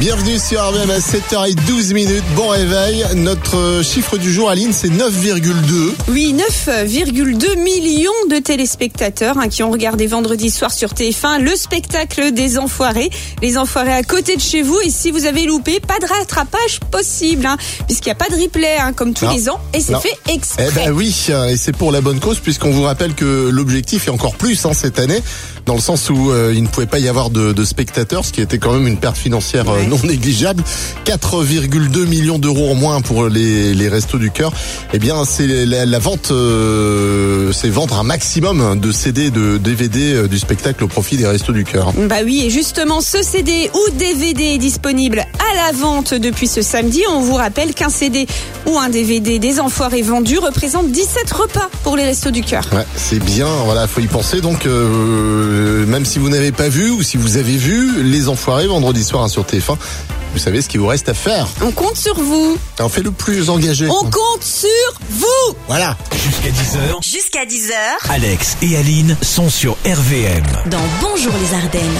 Bienvenue sur RVM à 7h12 minutes. Bon réveil. Notre chiffre du jour, Aline, c'est 9,2. Oui, 9,2 millions de téléspectateurs hein, qui ont regardé vendredi soir sur TF1 le spectacle des Enfoirés. Les Enfoirés à côté de chez vous. Et si vous avez loupé, pas de rattrapage possible, hein, puisqu'il n'y a pas de replay hein, comme tous Non. les ans. Et c'est fait exprès. Eh ben oui, et c'est pour la bonne cause puisqu'on vous rappelle que l'objectif est encore plus hein, cette année, dans le sens où euh, il ne pouvait pas y avoir de, de spectateurs, ce qui était quand même une perte financière euh, Ouais. non négligeable. 4,2 millions d'euros en moins pour les, les restos du cœur. Eh bien, c'est la, la vente, euh, c'est vendre un maximum de CD, de DVD euh, du spectacle au profit des restos du cœur. Bah oui, et justement, ce CD ou DVD est disponible à la vente depuis ce samedi. On vous rappelle qu'un CD ou un DVD des Enfoirés vendus représente 17 repas pour les Restos du Cœur. Ouais, c'est bien, voilà, faut y penser. Donc, euh, même si vous n'avez pas vu ou si vous avez vu Les Enfoirés vendredi soir hein, sur TF1, vous savez ce qu'il vous reste à faire. On compte sur vous. On fait le plus engagé. On compte sur vous. Voilà. Jusqu'à 10h, Jusqu'à 10h, Alex et Aline sont sur RVM. dans Bonjour les Ardennes.